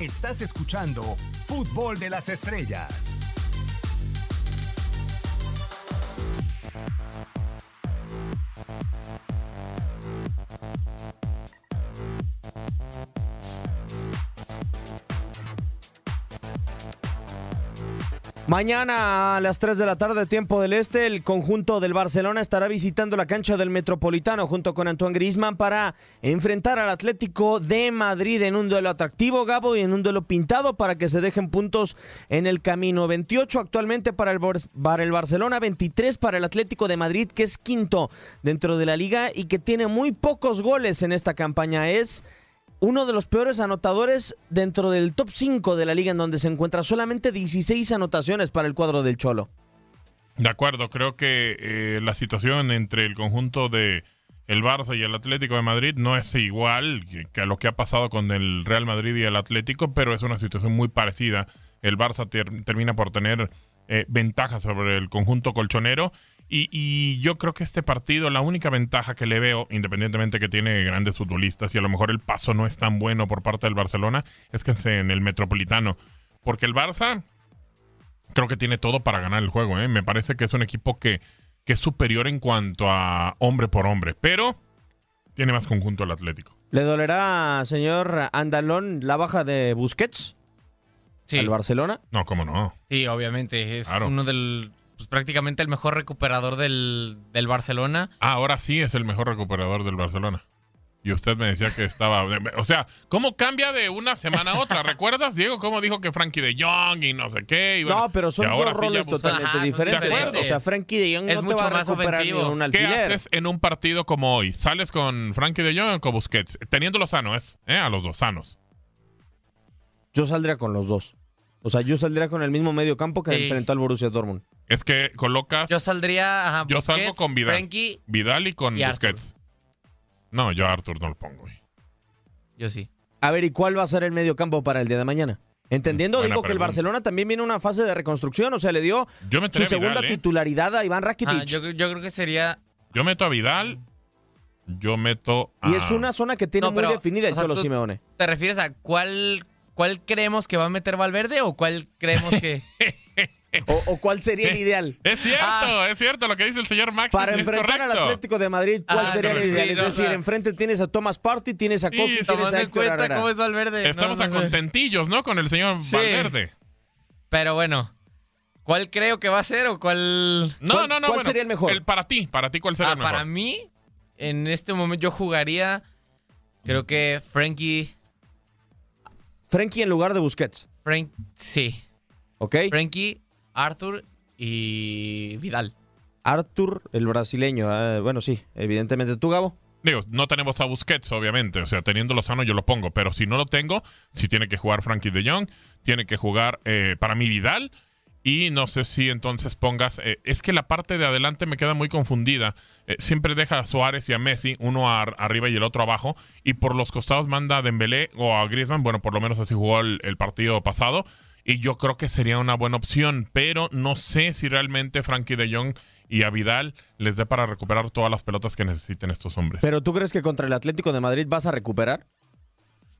Estás escuchando Fútbol de las Estrellas. Mañana a las 3 de la tarde, tiempo del este, el conjunto del Barcelona estará visitando la cancha del Metropolitano junto con Antoine Griezmann para enfrentar al Atlético de Madrid en un duelo atractivo, Gabo, y en un duelo pintado para que se dejen puntos en el camino. 28 actualmente para el, para el Barcelona, 23 para el Atlético de Madrid, que es quinto dentro de la liga y que tiene muy pocos goles en esta campaña. Es uno de los peores anotadores dentro del top 5 de la liga en donde se encuentra solamente 16 anotaciones para el cuadro del Cholo. De acuerdo, creo que eh, la situación entre el conjunto de el Barça y el Atlético de Madrid no es igual que, a lo que ha pasado con el Real Madrid y el Atlético, pero es una situación muy parecida. El Barça ter- termina por tener eh, ventaja sobre el conjunto colchonero y, y yo creo que este partido, la única ventaja que le veo, independientemente que tiene grandes futbolistas y a lo mejor el paso no es tan bueno por parte del Barcelona, es que es en el Metropolitano. Porque el Barça creo que tiene todo para ganar el juego. ¿eh? Me parece que es un equipo que, que es superior en cuanto a hombre por hombre, pero tiene más conjunto el Atlético. ¿Le dolerá, señor Andalón, la baja de Busquets Sí. al Barcelona? No, cómo no. Sí, obviamente. Es Claro. uno del. Pues prácticamente el mejor recuperador del, del Barcelona. Ah, ahora sí es el mejor recuperador del Barcelona. Y usted me decía que estaba. O sea, ¿cómo cambia de una semana a otra? ¿Recuerdas, Diego, cómo dijo que Frankie de Jong y no sé qué? Y bueno, no, pero son ahora dos roles totalmente Ajá, diferentes. O sea, Frankie de Jong Es no te mucho va a más recuperar ni ofensivo. un ¿Qué haces en un partido como hoy? ¿Sales con Frankie de Jong o con Busquets? Teniéndolo sano, ¿es? ¿Eh? A los dos sanos. Yo saldría con los dos. O sea, yo saldría con el mismo medio campo que Sí. enfrentó al Borussia Dortmund. Es que colocas. Yo saldría. Ajá, Yo salgo Busquets, con Vidal. Vidal y con y. Busquets. No, yo a Arthur no lo pongo. güey. yo sí. A ver, ¿y cuál va a ser el medio campo para el día de mañana? Entendiendo, Buena digo que el. Barcelona también viene una fase de reconstrucción, o sea, le dio Yo su segunda Vidal, ¿eh? titularidad a Iván Rakitic. Ah, yo, yo creo que sería. Yo meto a Vidal. Yo meto a. Y es una zona que tiene No, muy pero, definida el sea, Cholo tú- Simeone. ¿Te refieres a cuál, cuál creemos que va a meter Valverde o cuál creemos que. O, o cuál sería el ideal? Es cierto, Ah. es cierto lo que dice el señor Max. Para es enfrentar al. Atlético de Madrid, ¿cuál Ah, sería el sí, ideal? sí, es no, decir, o sea- enfrente tienes a Thomas Party, tienes a Coque, tienes Tomando a en Héctor cuenta Herrera. cómo es Valverde. Estamos no, a no sé. contentillos, ¿no? Con el señor Sí. Valverde. Pero bueno. ¿Cuál creo que va a ser o cuál.? No, ¿Cuál- no, no. cuál bueno, sería el mejor? El para ti, para ti, ¿cuál sería Ah, el mejor? para mí, en este momento yo jugaría Creo que Frankie. Frankie en lugar de Busquets. Frank, sí. ¿Ok? Frankie, Arthur y Vidal. Arthur, el brasileño. ah, bueno, sí, evidentemente. ¿Tú, Gabo? Digo, no tenemos a Busquets, obviamente. O sea, teniéndolo sano yo lo pongo. Pero si no lo tengo, si tiene que jugar Frankie de Jong, tiene que jugar eh, para mí Vidal. Y no sé si entonces pongas. eh, es que la parte de adelante me queda muy confundida. Eh, siempre deja a Suárez y a Messi, uno a- arriba y el otro abajo. Y por los costados manda a Dembélé o a Griezmann. Bueno, por lo menos así jugó el, el partido pasado. Y yo creo que sería una buena opción. Pero no sé si realmente Frankie de Jong y a Vidal les dé para recuperar todas las pelotas que necesiten estos hombres. ¿Pero tú crees que contra el Atlético de Madrid vas a recuperar?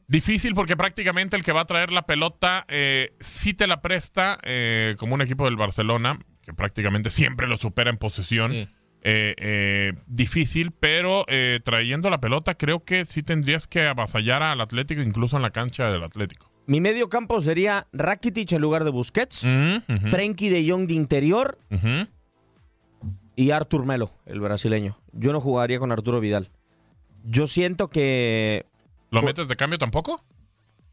Difícil porque prácticamente el que va a traer la pelota eh, sí te la presta eh, como un equipo del Barcelona, que prácticamente siempre lo supera en posesión. Sí. Eh, eh, difícil, pero eh, trayendo la pelota creo que sí tendrías que avasallar al Atlético, incluso en la cancha del Atlético. Mi medio campo sería Rakitic en lugar de Busquets, Mm, Frenkie de Jong de interior y Artur Melo, el brasileño. Yo no jugaría con Arturo Vidal. Yo siento que ¿Lo metes de cambio tampoco?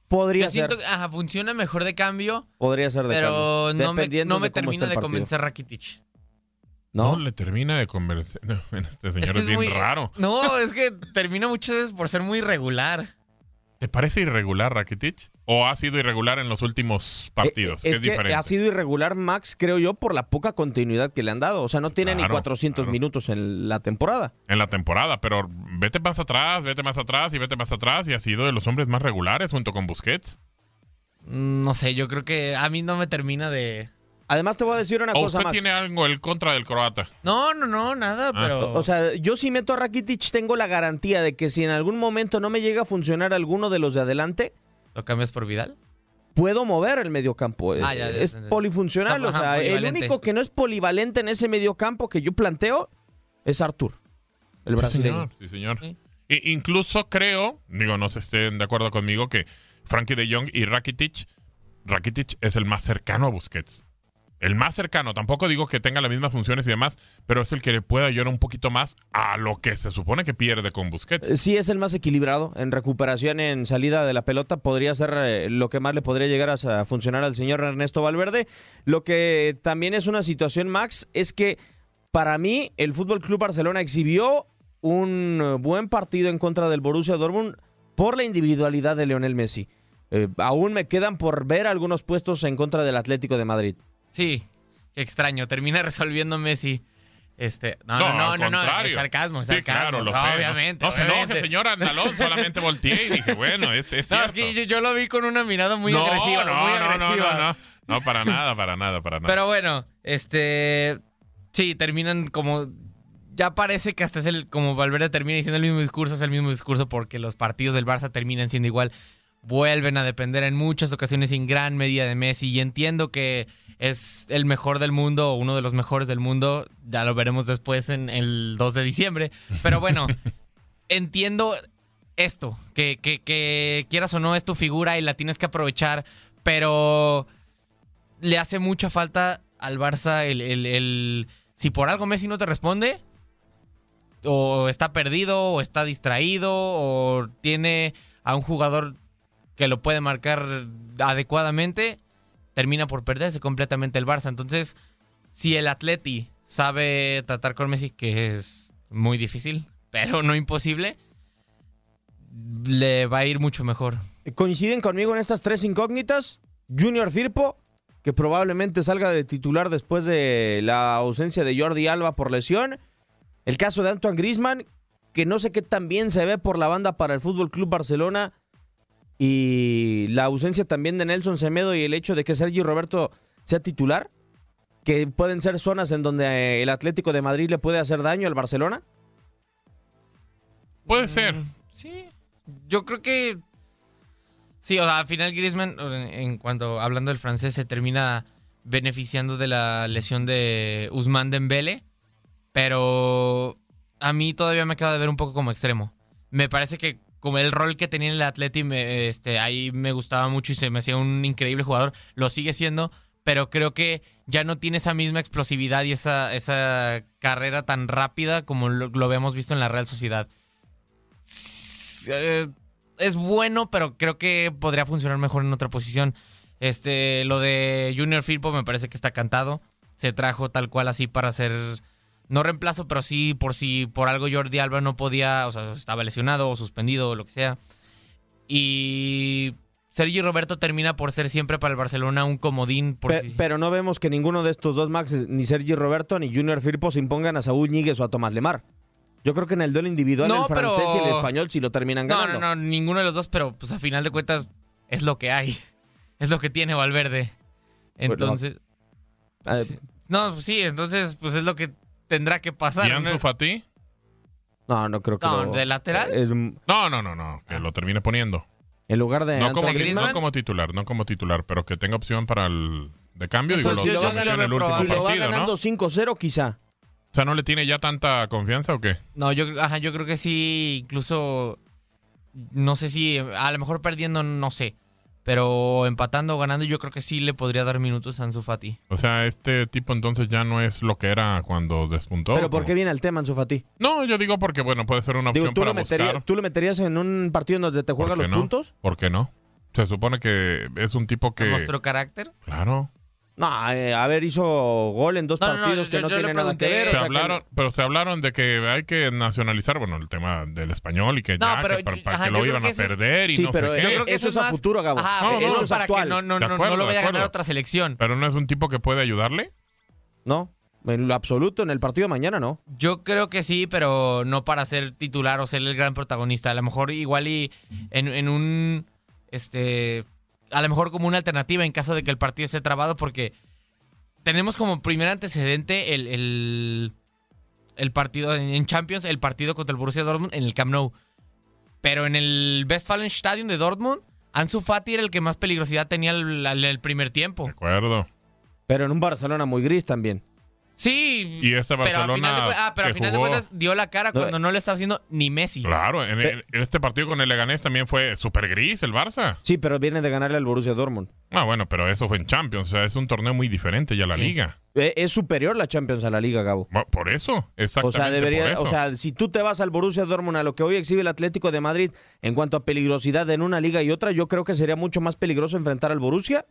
podría Yo ser, siento que ajá, funciona mejor de cambio, podría ser de pero cambio, no me, dependiendo no me esté termina de partido. convencer Rakitic. No, ¿No? le termina de convencer. No, este señor que es, bien muy- raro. No, es que termina muchas veces por ser muy irregular. ¿Te parece irregular Rakitic? ¿O ha sido irregular en los últimos partidos? Eh, es que diferente. ha sido irregular Max, creo yo, por la poca continuidad que le han dado. O sea, no tiene ni Claro, 400 claro. minutos en la temporada. en la temporada, pero vete más atrás, vete más atrás y vete más atrás y ha sido de los hombres más regulares junto con Busquets. Mm, No sé, yo creo que a mí no me termina de... Además, te voy a decir una ¿O cosa, usted Max. tiene algo en contra del croata? No, no, no, nada, Ah. pero... O sea, yo si meto a Rakitic tengo la garantía de que si en algún momento no me llega a funcionar alguno de los de adelante, ¿Lo cambias por Vidal? puedo mover el mediocampo. Ah, ya, ya, es ya, polifuncional. Ajá, o sea, el único que no es polivalente en ese mediocampo que yo planteo es Artur, el Sí, brasileño. señor. Sí, señor. Sí. I- incluso creo, digo, no se estén de acuerdo conmigo, que Frankie de Jong y Rakitic, Rakitic es el más cercano a Busquets. El más cercano, tampoco digo que tenga las mismas funciones y demás, pero es el que le puede ayudar un poquito más a lo que se supone que pierde con Busquets. Sí es el más equilibrado en recuperación, en salida de la pelota. Podría ser eh, lo que más le podría llegar a, funcionar al señor Ernesto Valverde. Lo que también es una situación, Max, es que para mí el Fútbol Club Barcelona exhibió un eh, buen partido en contra del Borussia Dortmund por la individualidad de Lionel Messi. Eh, aún me quedan por ver algunos puestos en contra del Atlético de Madrid. Sí, qué extraño. Termina resolviendo Messi. Este, no, no, no, al no, no, es sarcasmo, es Sí, sarcasmo. claro, lo sé, ¿no? obviamente. No, se enoje, obviamente. señor Andalón, solamente volteé y dije, bueno, es, es No, es cierto. que yo, yo lo vi con una mirada muy no, agresiva, no, muy no, no, agresiva. no, no, no, para nada, para nada, para nada. Pero bueno, este. Sí, terminan como. Ya parece que hasta es el. Como Valverde termina diciendo el mismo discurso, es el mismo discurso porque los partidos del Barça terminan siendo igual. Vuelven a depender en muchas ocasiones en gran medida de Messi. Y entiendo que es el mejor del mundo, o uno de los mejores del mundo. Ya lo veremos después en el 2 de diciembre. Pero bueno, entiendo esto. Que, que, que quieras o no, es tu figura y la tienes que aprovechar. Pero le hace mucha falta al Barça el, el- el- si por algo Messi no te responde o está perdido o está distraído o tiene a un jugador que lo puede marcar adecuadamente termina por perderse completamente el Barça entonces si el Atleti sabe tratar con Messi que es muy difícil pero no imposible le va a ir mucho mejor ¿Coinciden conmigo en estas tres incógnitas? Junior Firpo, que probablemente salga de titular después de la ausencia de Jordi Alba por lesión. El caso de Antoine Grisman, que no sé qué tan bien se ve por la banda para el Fútbol Club Barcelona. Y la ausencia también de Nelson Semedo y el hecho de que Sergio Roberto sea titular, que pueden ser zonas en donde eh, el Atlético de Madrid le puede hacer daño al Barcelona. Puede ser. Sí, yo creo que sí, o sea, al final Griezmann, en en cuanto hablando del francés, se termina beneficiando de la lesión de Usman Dembele, pero a mí todavía me acaba de ver un poco como extremo. Me parece que como el rol que tenía en el Atleti, este, ahí me gustaba mucho y se me hacía un increíble jugador, lo sigue siendo, pero creo que ya no tiene esa misma explosividad y esa, esa carrera tan rápida como lo, lo habíamos visto en la Real Sociedad es, eh, es bueno, pero creo que podría funcionar mejor en otra posición. Este, lo de Junior Firpo me parece que está cantado. Se trajo tal cual así para hacer no reemplazo, pero sí por si por algo Jordi Alba no podía, o sea, estaba lesionado o suspendido o lo que sea. Y Sergi Roberto termina por ser siempre para el Barcelona un comodín. Por Pe- si- Pero no vemos que ninguno de estos dos Max, ni Sergi Roberto ni Junior Firpo, se impongan a Saúl Ñíguez o a Tomás Lemar. Yo creo que en el duelo individual No, el francés pero- y el español sí lo terminan No, ganando. no, no, ninguno de los dos, pero pues a final de cuentas es lo que hay. Es lo que tiene Valverde. Entonces. Eh, No, pues sí, entonces pues es lo que tendrá que pasar. ¿Y ¿no? Ansu Fati? No, no creo que No, lo- ¿de lateral? es- No, no, no, no, que lo termine poniendo. en lugar de No como, no como titular, no como titular, pero que tenga opción para el de cambio. Eso Digo, sí, lo, lo en el último si lo va partido, ganando ¿no? 5-0 quizá. O sea, ¿no le tiene ya tanta confianza o qué? No, yo, ajá, yo creo que sí, incluso. No sé si. A lo mejor perdiendo, no sé. Pero empatando o ganando, yo creo que sí le podría dar minutos a Ansu Fati. O sea, este tipo entonces ya no es lo que era cuando despuntó. Pero ¿por ¿o qué viene el tema, Ansu Fati? No, yo digo porque, bueno, puede ser una opción Digo, ¿tú para lo, metería- buscar. ¿tú lo meterías en un partido en donde te ¿Por juegan los no? puntos? ¿Por qué no? Se supone que es un tipo que... ¿Mostró carácter? Claro. No, eh, a ver, hizo gol en dos No, no, no, partidos que yo- no yo le tiene nada que pregunté- ver. o Se sea que- hablaron, pero se hablaron de que hay que nacionalizar, bueno, el tema del español y que No, ya, pero que para, yo- para ajá, que yo lo creo iban que a eso es- perder y Sí, no pero sé yo qué. creo que eso es a futuro, Gabo. Ajá, No, eso no, es para eso- que no, no, de no, acuerdo, no lo de vaya a ganar acuerdo. otra selección. Pero no es un tipo que puede ayudarle. No, en lo absoluto, en el partido de mañana no. Yo creo que sí, pero no para ser titular o ser el gran protagonista. A lo mejor igual y en, en un este a lo mejor como una alternativa en caso de que el partido esté trabado, porque tenemos como primer antecedente el, el, el partido en, Champions, el partido contra el Borussia Dortmund en el Camp Nou. Pero en el Westfalenstadion de Dortmund, Ansu Fati era el que más peligrosidad tenía el, el- el primer tiempo. De acuerdo. Pero en un Barcelona muy gris también. Sí. Y este pero al final de, Barcelona ah, pero al que final de cuentas dio la cara cuando no lo estaba haciendo ni Messi. Claro, en, este partido con el Leganés también fue súper gris el Barça. Sí, pero viene de ganarle al Borussia Dortmund. Ah, bueno, pero eso fue en Champions. O sea, es un torneo muy diferente ya la liga. Eh, Es superior la Champions a la Liga, Gabo. Bueno, Por eso, O exactamente. sea, debería, por eso. o sea, si tú te vas al Borussia Dortmund a lo que hoy exhibe el Atlético de Madrid en cuanto a peligrosidad en una liga y otra, yo creo que sería mucho más peligroso enfrentar al Borussia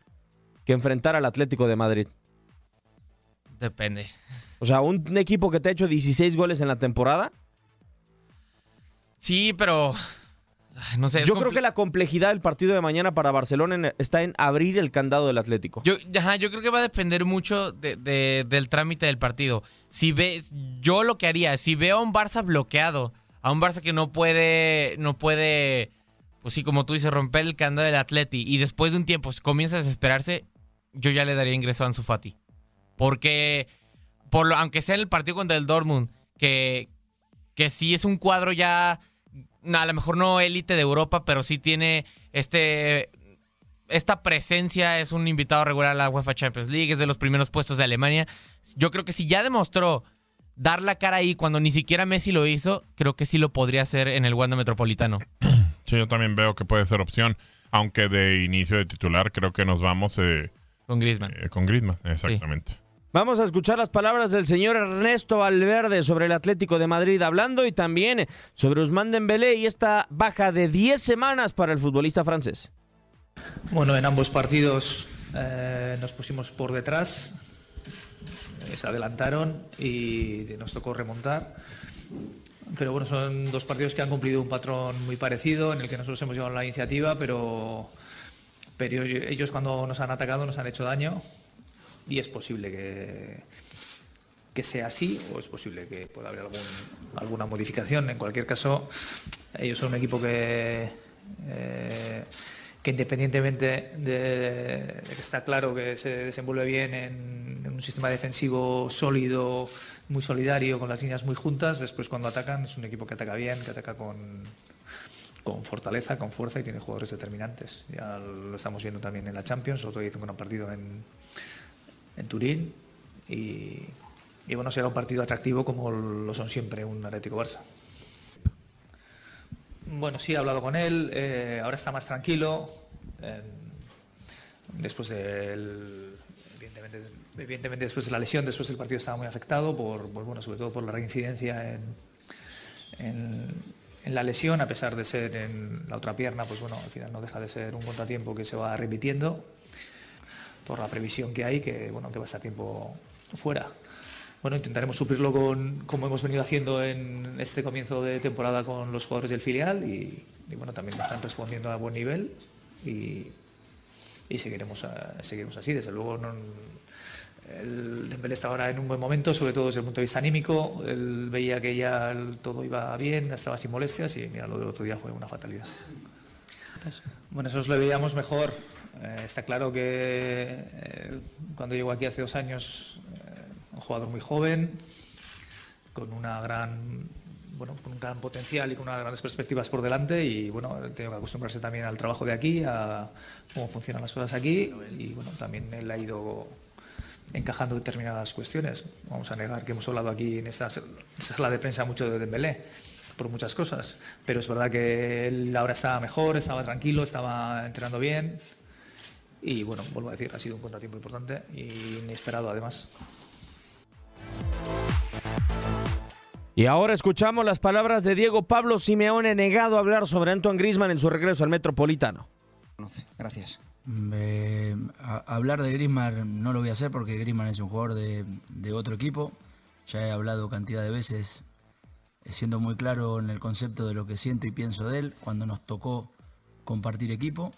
que enfrentar al Atlético de Madrid. Depende. O sea, un equipo que te ha hecho 16 goles en la temporada, Sí, pero. No sé. yo creo que la complejidad del partido de mañana para Barcelona está en abrir el candado del Atlético. Yo, ajá, yo creo que va a depender mucho de- de- del trámite del partido. Si ves, yo lo que haría, si veo a un Barça bloqueado, a un Barça que no puede, no puede, pues sí, como tú dices, romper el candado del Atleti y después de un tiempo comienza a desesperarse, yo ya le daría ingreso a Ansu Fati. Porque, por lo, aunque sea en el partido contra el Dortmund, que, que sí es un cuadro ya, a lo mejor no élite de Europa, pero sí tiene este esta presencia es un invitado regular a la UEFA Champions League, es de los primeros puestos de Alemania. Yo creo que si ya demostró dar la cara ahí cuando ni siquiera Messi lo hizo, creo que sí lo podría hacer en el Wanda Metropolitano. Sí, yo también veo que puede ser opción. Aunque de inicio de titular creo que nos vamos eh, Con Griezmann. eh, con Griezmann. Exactamente. Vamos a escuchar las palabras del señor Ernesto Valverde sobre el Atlético de Madrid hablando y también sobre Usman Dembélé y esta baja de 10 semanas para el futbolista francés. Bueno, en ambos partidos eh, nos pusimos por detrás, eh, se adelantaron y nos tocó remontar. Pero bueno, son dos partidos que han cumplido un patrón muy parecido, en el que nosotros hemos llevado la iniciativa, pero, ellos cuando nos han atacado nos han hecho daño y es posible que, que sea así o es posible que pueda haber algún, alguna modificación. En cualquier caso, ellos son un equipo que, eh, que independientemente de, que está claro que se desenvuelve bien en, un sistema defensivo sólido, muy solidario, con las líneas muy juntas, después cuando atacan es un equipo que ataca bien, que ataca con, con fortaleza, con fuerza y tiene jugadores determinantes. Ya lo estamos viendo también en la Champions, otro día hizo un gran partido en, en Turín y, bueno, será un partido atractivo como lo son siempre un Atlético Barça. Bueno, sí, he hablado con él, eh, ahora está más tranquilo. después. Evidentemente, después de la lesión, después del partido estaba muy afectado, por, bueno, sobre todo por la reincidencia en, en, en la lesión, a pesar de ser en la otra pierna, pues bueno, al final no deja de ser un contratiempo que se va repitiendo por la previsión que hay, que bueno, que va a estar tiempo fuera. Bueno, intentaremos suplirlo con, como hemos venido haciendo en este comienzo de temporada con los jugadores del filial y, bueno, también están respondiendo a buen nivel y, seguiremos, seguiremos así. Desde luego, no, el Dembélé está ahora en un buen momento, sobre todo desde el punto de vista anímico. Él veía que ya todo iba bien, estaba sin molestias y mira, lo del otro día fue una fatalidad. Bueno, eso lo veíamos mejor. Eh, está claro que eh, cuando llegó aquí hace dos años un jugador muy joven, con una gran bueno, con un gran potencial y con unas grandes perspectivas por delante y bueno, tengo que acostumbrarse también al trabajo de aquí, a cómo funcionan las cosas aquí y bueno, también él ha ido encajando determinadas cuestiones. Vamos a negar que hemos hablado aquí en esta sala de prensa mucho de Dembélé por muchas cosas, pero es verdad que él ahora estaba mejor, estaba tranquilo, estaba entrenando bien y bueno, vuelvo a decir, ha sido un contratiempo importante y inesperado además. Y ahora escuchamos las palabras de Diego Pablo Simeone negado a hablar sobre Antoine Grisman en su regreso al Metropolitano. Gracias. hablar de Grisman no lo voy a hacer porque Grisman es un jugador de, de, otro equipo. Ya he hablado cantidad de veces, siendo muy claro en el concepto de lo que siento y pienso de él cuando nos tocó compartir equipo.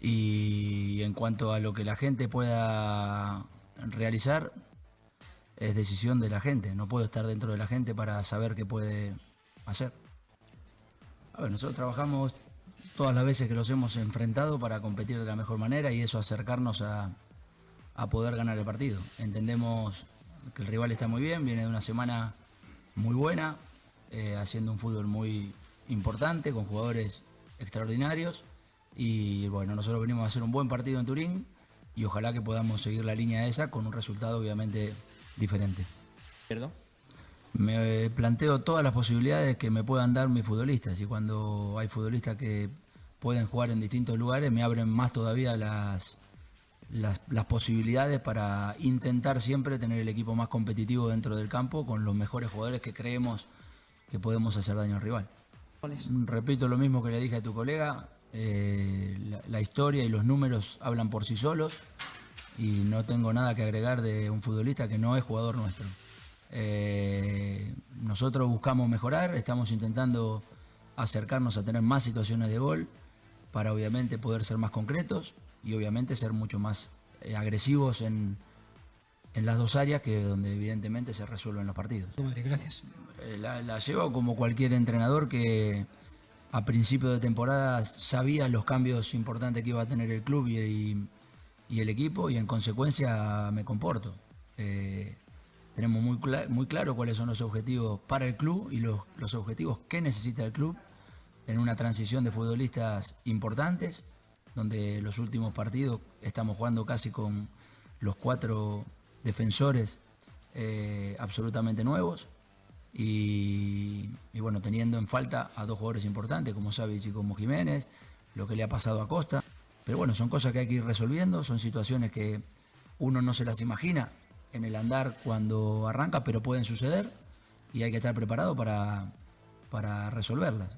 Y en cuanto a lo que la gente pueda realizar, es decisión de la gente. No puedo estar dentro de la gente para saber qué puede hacer. A ver, nosotros trabajamos todas las veces que los hemos enfrentado para competir de la mejor manera y eso acercarnos a, poder ganar el partido. Entendemos que el rival está muy bien, viene de una semana muy buena, eh, haciendo un fútbol muy importante, con jugadores extraordinarios. Y bueno, nosotros venimos a hacer un buen partido en Turín y ojalá que podamos seguir la línea esa con un resultado obviamente diferente. ¿Perdón? Me planteo todas las posibilidades que me puedan dar mis futbolistas y cuando hay futbolistas que pueden jugar en distintos lugares me abren más todavía las, las, posibilidades para intentar siempre tener el equipo más competitivo dentro del campo con los mejores jugadores que creemos que podemos hacer daño al rival. Repito lo mismo que le dije a tu colega, eh, la historia y los números hablan por sí solos y no tengo nada que agregar de un futbolista que no es jugador nuestro. Eh, nosotros buscamos mejorar, estamos intentando acercarnos a tener más situaciones de gol para obviamente poder ser más concretos y obviamente ser mucho más eh, agresivos en, en, las dos áreas que donde evidentemente se resuelven los partidos. gracias. Eh, la, llevo como cualquier entrenador que a principio de temporada sabía los cambios importantes que iba a tener el club y el equipo y en consecuencia me comporto. Eh, tenemos muy, claro cuáles son los objetivos para el club y los, los objetivos que necesita el club en una transición de futbolistas importantes, donde los últimos partidos estamos jugando casi con los cuatro defensores eh, absolutamente nuevos y, bueno, teniendo en falta a dos jugadores importantes como Savic y como Jiménez, lo que le ha pasado a Costa. Pero bueno, son cosas que hay que ir resolviendo, son situaciones que uno no se las imagina en el andar cuando arranca, pero pueden suceder y hay que estar preparado para, para resolverlas.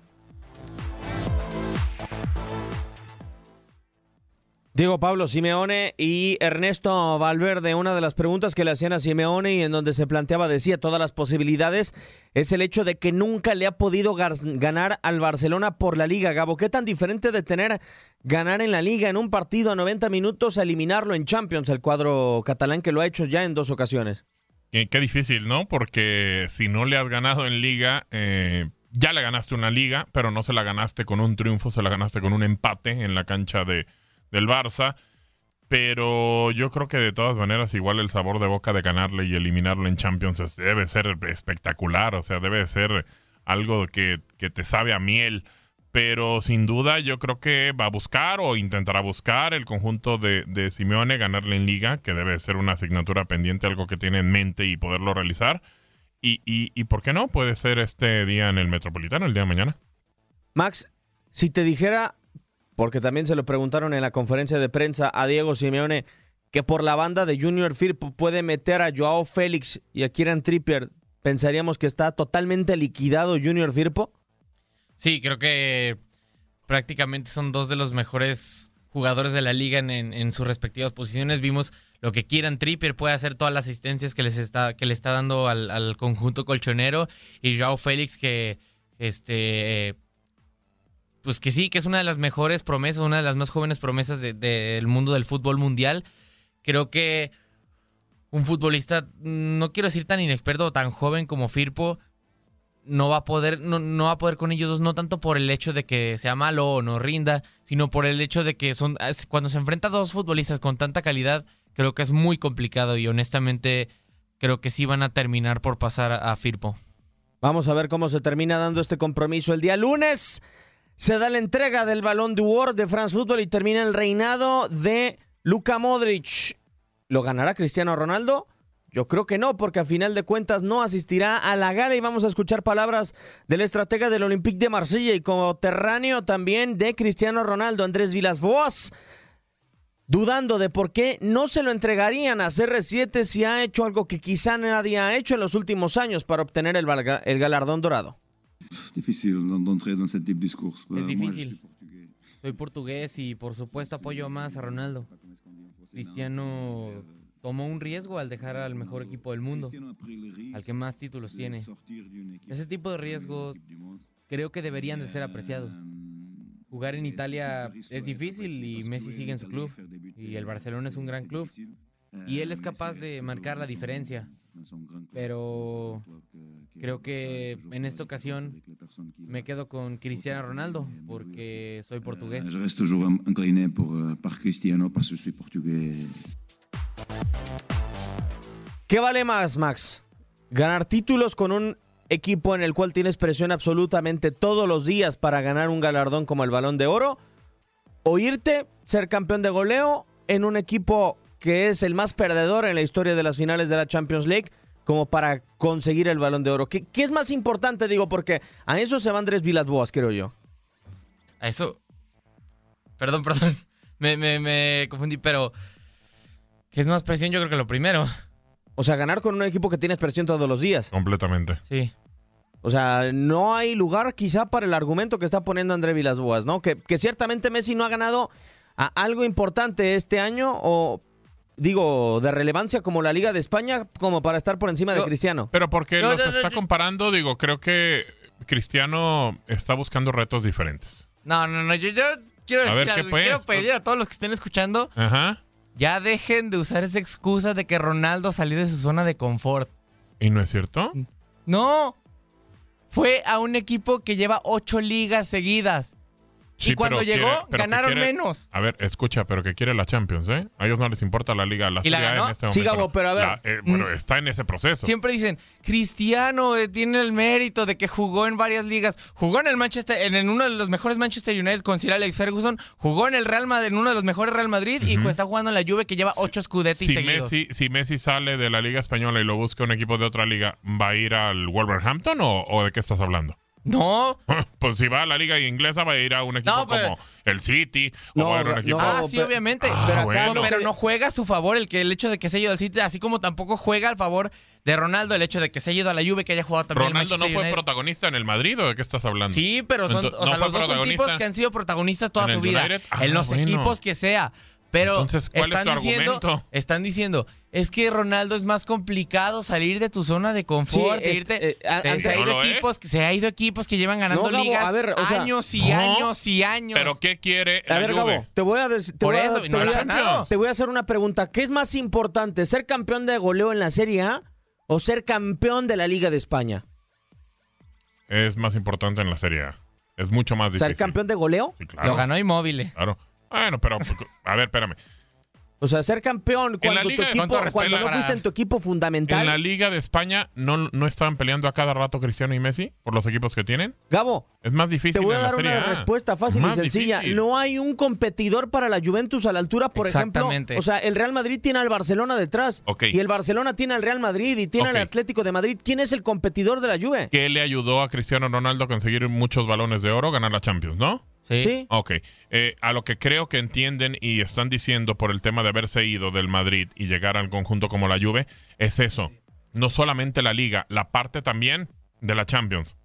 Diego Pablo Simeone y Ernesto Valverde, una de las preguntas que le hacían a Simeone y en donde se planteaba, decía, todas las posibilidades, es el hecho de que nunca le ha podido ganar al Barcelona por la liga. Gabo, ¿qué tan diferente de tener ganar en la liga en un partido a 90 minutos a eliminarlo en Champions, el cuadro catalán que lo ha hecho ya en dos ocasiones? Qué, difícil, ¿no? Porque si no le has ganado en liga... Eh, ya le ganaste una liga, pero no se la ganaste con un triunfo, se la ganaste con un empate en la cancha de, del Barça. Pero yo creo que de todas maneras, igual el sabor de boca de ganarle y eliminarlo en Champions debe ser espectacular. O sea, debe ser algo que, que te sabe a miel. Pero sin duda yo creo que va a buscar o intentará buscar el conjunto de, de Simeone ganarle en liga, que debe ser una asignatura pendiente, algo que tiene en mente y poderlo realizar. Y, y, y ¿por qué no? Puede ser este día en el Metropolitano, el día de mañana. Max, si te dijera porque también se lo preguntaron en la conferencia de prensa a Diego Simeone que por la banda de Junior Firpo puede meter a Joao Félix y a Kieran Trippier. ¿Pensaríamos que está totalmente liquidado Junior Firpo? Sí, creo que prácticamente son dos de los mejores jugadores de la liga en, sus respectivas posiciones. Vimos lo que quieran Trippier puede hacer todas las asistencias que les está que le está dando al, al conjunto colchonero y Joao Félix que este pues que sí, que es una de las mejores promesas, una de las más jóvenes promesas de- del mundo del fútbol mundial. Creo que un futbolista, no quiero decir tan inexperto o tan joven como Firpo, no va a poder, no, no va a poder con ellos dos, no tanto por el hecho de que sea malo o no rinda, sino por el hecho de que son cuando se enfrenta a dos futbolistas con tanta calidad, creo que es muy complicado y honestamente creo que sí van a terminar por pasar a Firpo. Vamos a ver cómo se termina dando este compromiso el día lunes. Se da la entrega del balón de World de France Football y termina el reinado de Luka Modric. ¿Lo ganará Cristiano Ronaldo? Yo creo que no, porque a final de cuentas no asistirá a la gala y vamos a escuchar palabras del estratega del Olympique de Marsella y como terráneo también de Cristiano Ronaldo, Andrés Vilas-Boas, dudando de por qué no se lo entregarían a CR7 si ha hecho algo que quizá nadie ha hecho en los últimos años para obtener el galardón dorado. Difficile d'entrer dans ce type de discours. Es difícil. Soy portugués y por supuesto apoyo más a Ronaldo. Cristiano tomó un riesgo al dejar al mejor equipo del mundo, al que más títulos tiene. Ese tipo de riesgos creo que deberían de ser apreciados. Jugar en Italia es difícil y Messi sigue en su club y el Barcelona es un gran club y él es capaz de marcar la diferencia. Pero creo que en esta ocasión me quedo con Cristiano Ronaldo porque soy portugués. Je reste toujours in- incliné pour, par Cristiano parce que je suis portugais. ¿Qué vale más, Max? ¿Ganar títulos con un equipo en el cual tienes presión absolutamente todos los días para ganar un galardón como el Balón de Oro? ¿O irte, ser campeón de goleo en un equipo que es el más perdedor en la historia de las finales de la Champions League como para conseguir el Balón de Oro? ¿Qué, qué es más importante, digo? Porque a eso se va Andrés Vilas-Boas, creo yo. A eso. Perdón, perdón. Me, me, me confundí, pero. ¿Qué es más presión? Yo creo que lo primero. O sea, ganar con un equipo que tienes presión todos los días. Completamente. Sí. O sea, no hay lugar quizá para el argumento que está poniendo André Vilas-Boas, ¿no? Que, que ciertamente Messi no ha ganado a algo importante este año o digo de relevancia como la Liga de España como para estar por encima de Cristiano. Pero porque No, los no, no, está comparando, digo, creo que Cristiano está buscando retos diferentes. No, no, no. Yo, yo quiero A decir ver, ¿qué pues? Quiero pedir a todos los que estén escuchando. Ajá. Ya dejen de usar esa excusa de que Ronaldo salió de su zona de confort. ¿Y no es cierto? No. Fue a un equipo que lleva ocho ligas seguidas. Sí, y cuando pero llegó, quiere- pero que ganaron quiere- menos. A ver, escucha, pero que quiere la Champions, ¿eh? A ellos no les importa la liga, la ¿Y la ganó? en este Sí, momento. Gabo, no. pero a ver. La- eh, bueno, Mm. está en ese proceso. Siempre dicen, Cristiano eh, tiene el mérito de que jugó en varias ligas. Jugó en el Manchester, en, en uno de los mejores Manchester United con Sir Alex Ferguson. Jugó en el Real Madrid, en uno de los mejores Real Madrid. Y está jugando en la Juve que lleva ocho Scudetti Si seguidos. Messi, si Messi sale de la Liga Española y lo busca un equipo de otra liga, ¿va a ir al Wolverhampton o, o de qué estás hablando? No. Pues si va a la liga inglesa, va a ir a un equipo No, pero- como el City No, o va a ir a un equipo... ah, sí, obviamente. Ah, pero, bueno. pero no juega a su favor el que el hecho de que se haya ido al City, así como tampoco juega al favor de Ronaldo el hecho de que se haya ido a la Juve, que haya jugado también en ¿Ronaldo no fue United. protagonista en el Madrid o de qué estás hablando? Sí, pero son, o sea, ¿no los dos son tipos que han sido protagonistas toda ¿En su vida. United? Ah, en los bueno. equipos que sea. Pero Entonces, ¿cuál es están tu diciendo, argumento? están diciendo, es que Ronaldo es más complicado salir de tu zona de confort, Sí, de es- irte, eh, a- de- antes- se ha ¿No ido lo es? equipos, que se ha ido equipos que llevan ganando No, Gabo, ligas a ver, o sea, años y ¿no? años y años. ¿Pero qué quiere A la ver, Juve? Gabo, te voy a, te Por voy a- eso, te no la ganado. te voy a hacer una pregunta. ¿Qué es más importante, ser campeón de goleo en la Serie A o ser campeón de la Liga de España? Es más importante en la Serie A. Es mucho más difícil. ¿Ser campeón de goleo? Sí, claro. Lo ganó Inmóvil. Claro. Bueno, pero a ver, espérame. O sea, ser campeón En la cuando, tu equipo, cuando no fuiste en tu equipo fundamental. En la Liga de España no, no estaban peleando a cada rato Cristiano y Messi por los equipos que tienen. Gabo, Es más difícil. te voy a dar una A. respuesta fácil y sencilla. difícil. No hay un competidor para la Juventus a la altura, por ejemplo. Exactamente. O sea, el Real Madrid tiene al Barcelona detrás. Y el Barcelona tiene al Real Madrid y tiene al Atlético de Madrid. ¿Quién es el competidor de la Juve? ¿Qué le ayudó a Cristiano Ronaldo a conseguir muchos balones de oro, ganar la Champions, no? Sí. Sí. Ok, Eh, a lo que creo que entienden y están diciendo por el tema de haberse ido del Madrid y llegar al conjunto como la Juve, es eso. No solamente la liga, la parte también de la Champions.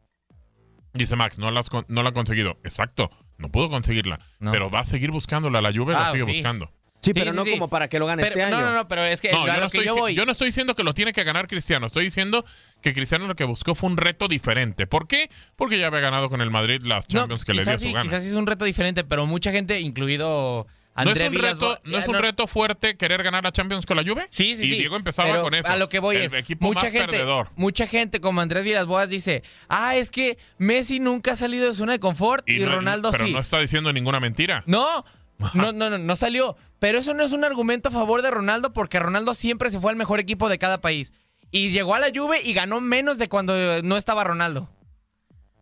Dice Max, no la, no la ha conseguido. Exacto, no pudo conseguirla. Pero va a seguir buscándola. La Juve la Ah, sigue sí. buscando. Sí, pero no como para que lo gane Pero- este no, año. no, no, pero es que No, a yo, lo no que estoy, yo voy. yo no estoy diciendo que lo tiene que ganar Cristiano. Estoy diciendo que Cristiano lo que buscó fue un reto diferente. ¿Por qué? Porque ya había ganado con el Madrid las Champions que le dio quizás, su sí, gana. quizás sí es un reto diferente, pero mucha gente, incluido ¿No es, André un Villas reto, ¿No es un reto fuerte querer ganar la Champions con la Juve? Sí, sí, y sí. Diego empezaba Pero con eso. A lo que voy el es, equipo mucha más gente, perdedor. mucha gente como Andrés Villas Boas dice, ah, es que Messi nunca ha salido de zona de confort y, no- Ronaldo pero sí. no está diciendo ninguna mentira. No, no, no, no, no salió. Pero eso no es un argumento a favor de Ronaldo porque Ronaldo siempre se fue al mejor equipo de cada país. Y llegó a la Juve y ganó menos de cuando no estaba Ronaldo.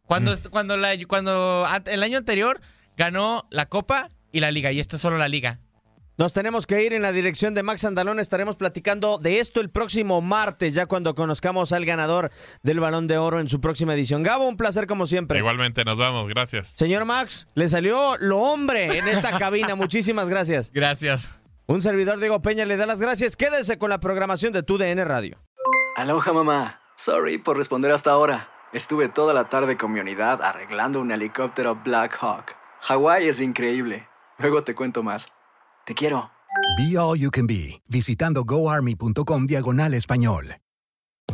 Cuando, est- cuando, la, cuando an- el año anterior ganó la Copa y la Liga. Y esto es solo la Liga. Nos tenemos que ir en la dirección de Max Andalón. Estaremos platicando de esto el próximo martes, ya cuando conozcamos al ganador del Balón de Oro en su próxima edición. Gabo, un placer como siempre. Igualmente, nos vamos. Gracias. Señor Max, le salió lo hombre en esta cabina. Muchísimas gracias. Gracias. Un servidor Diego Peña le da las gracias. Quédese con la programación de tu DN Radio. Aloha mamá. Sorry por responder hasta ahora. Estuve toda la tarde con mi unidad arreglando un helicóptero Black Hawk. Hawái es increíble. Luego te cuento más. Te quiero. Be All You Can Be, visitando goarmy.com diagonal español.